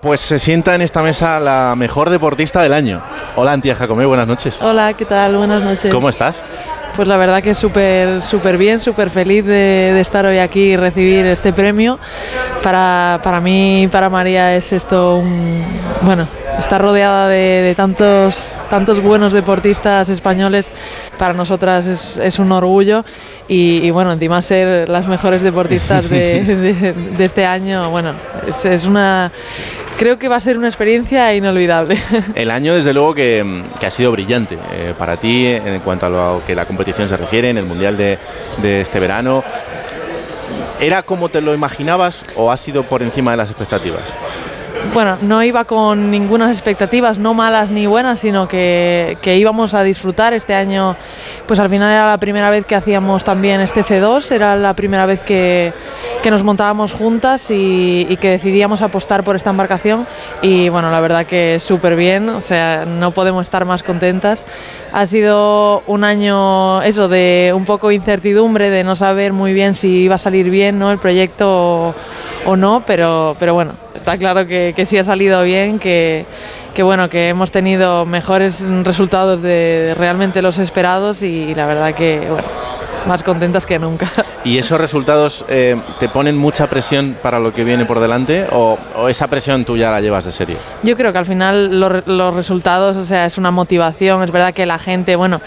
Pues se sienta en esta mesa la mejor deportista del año. Hola, Antía Jacomé, buenas noches. Hola, ¿qué tal? Buenas noches. ¿Cómo estás? Pues la verdad que súper súper bien, súper feliz de, de, estar hoy aquí y recibir este premio. Para, para mí y para María es esto un... Bueno, estar rodeada de, de tantos, tantos buenos deportistas españoles para nosotras es, es un orgullo y, y, bueno, encima ser las mejores deportistas de, de, de este año, bueno, es, es una creo que va a ser una experiencia inolvidable. El año, desde luego, que, que ha sido brillante eh, para ti en cuanto a lo que la competición se refiere, en el Mundial de, de, este verano. ¿Era como te lo imaginabas o ha sido por encima de las expectativas? Bueno, no iba con ninguna expectativas, no malas ni buenas, sino que, que, íbamos a disfrutar este año. Pues al final era la primera vez que hacíamos también este C2, era la primera vez que, que nos montábamos juntas y, y, que decidíamos apostar por esta embarcación. Y bueno, la verdad que súper bien, o sea, no podemos estar más contentas. Ha sido un año, eso, de un poco incertidumbre, de no saber muy bien si iba a salir bien ¿no? el proyecto o, o no, pero, pero bueno, está claro que, que sí ha salido bien, que, que, bueno, que hemos tenido mejores resultados de realmente los esperados y la verdad que bueno, más contentas que nunca. ¿Y esos resultados eh, te ponen mucha presión para lo que viene por delante o, o, esa presión tú ya la llevas de serio? Yo creo que al final los, los, resultados, o sea, es una motivación, es verdad que la gente, bueno,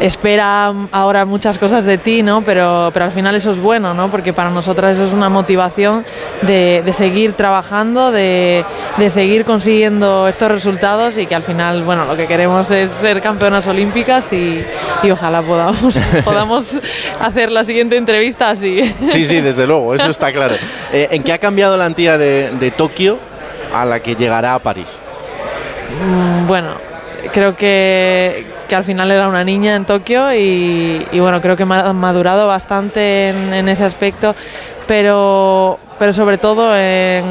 espera ahora muchas cosas de ti, ¿no? Pero, pero al final eso es bueno, ¿no? Porque para nosotras eso es una motivación de, de seguir trabajando, de, de seguir consiguiendo estos resultados y que al final, bueno, lo que queremos es ser campeonas olímpicas y, y ojalá podamos, podamos hacer la siguiente entrevista así. Sí, sí, desde luego, eso está claro. Eh, ¿En qué ha cambiado la antía de, de, Tokio a la que llegará a París? Mm, bueno, creo que, que, al final era una niña en Tokio y, y bueno, creo que ha madurado bastante en, en, ese aspecto, pero, pero sobre todo en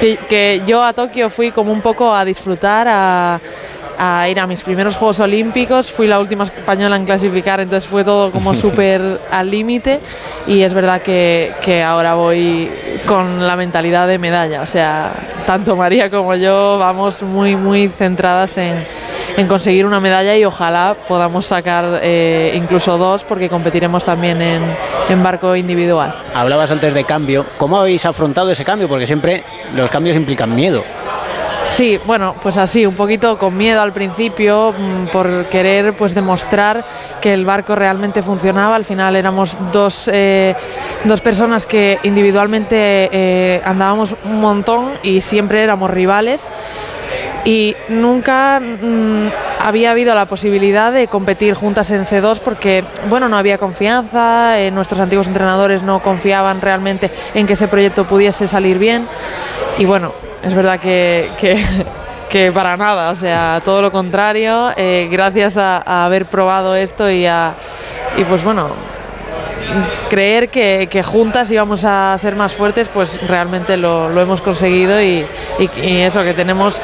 que, que yo a Tokio fui como un poco a disfrutar, a a ir a mis primeros Juegos Olímpicos. Fui la última española en clasificar, entonces fue todo como súper al límite. Y es verdad que, que, ahora voy con la mentalidad de medalla. O sea, tanto María como yo vamos muy, muy centradas en, en conseguir una medalla y ojalá podamos sacar eh, incluso dos porque competiremos también en, en, barco individual. Hablabas antes de cambio. ¿Cómo habéis afrontado ese cambio? Porque siempre los cambios implican miedo. Sí, bueno, pues así, un poquito con miedo al principio, mm, por querer pues demostrar que el barco realmente funcionaba. Al final éramos dos, eh, dos personas que individualmente eh, andábamos un montón y siempre éramos rivales. Y nunca mmm, había habido la posibilidad de competir juntas en C2 porque, bueno, no había confianza, eh, nuestros antiguos entrenadores no confiaban realmente en que ese proyecto pudiese salir bien. Y bueno, es verdad que, que, para nada, o sea, todo lo contrario, eh, gracias a, haber probado esto y, a, y pues bueno, creer que, que, juntas íbamos a ser más fuertes, pues realmente lo, hemos conseguido y, eso, que tenemos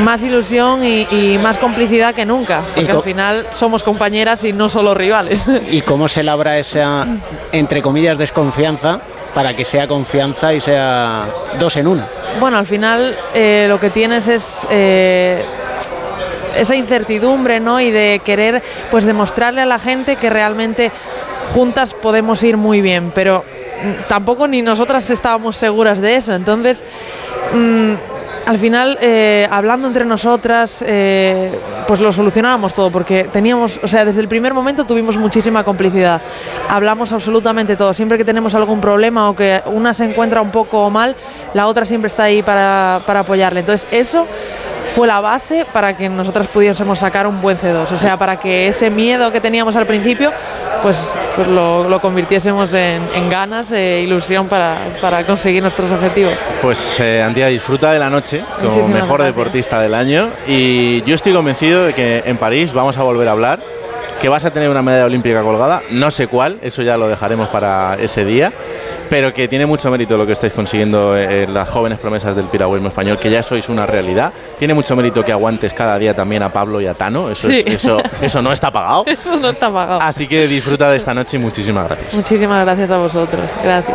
más ilusión y, y más complicidad que nunca, porque al final somos compañeras y no solo rivales. ¿Y cómo se labra esa, entre comillas, desconfianza para que sea confianza y sea dos en una? Bueno, al final eh, lo que tienes es eh, esa incertidumbre, ¿no? Y de querer, pues, demostrarle a la gente que realmente juntas podemos ir muy bien, pero tampoco ni nosotras estábamos seguras de eso. Entonces, mmm, al final, eh, hablando entre nosotras, eh, pues lo solucionábamos todo, porque teníamos, o sea, desde el primer momento tuvimos muchísima complicidad. Hablamos absolutamente todo. Siempre que tenemos algún problema o que una se encuentra un poco mal, la otra siempre está ahí para, para apoyarle. Entonces, eso fue la base para que nosotras pudiésemos sacar un buen C2. O sea, para que ese miedo que teníamos al principio, pues, pues lo, lo, convirtiésemos en, en ganas e ilusión para, para, conseguir nuestros objetivos. Pues eh, Antía, disfruta de la noche como Muchísimas mejor gracias. deportista del año y yo estoy convencido de que en París vamos a volver a hablar que vas a tener una medalla olímpica colgada, no sé cuál, eso ya lo dejaremos para ese día, pero que tiene mucho mérito lo que estáis consiguiendo en las jóvenes promesas del piragüismo español, que ya sois una realidad. Tiene mucho mérito que aguantes cada día también a Pablo y a Tano, eso, sí. es, eso, eso no está pagado. Eso no está pagado. Así que disfruta de esta noche y muchísimas gracias. Muchísimas gracias a vosotros. Gracias.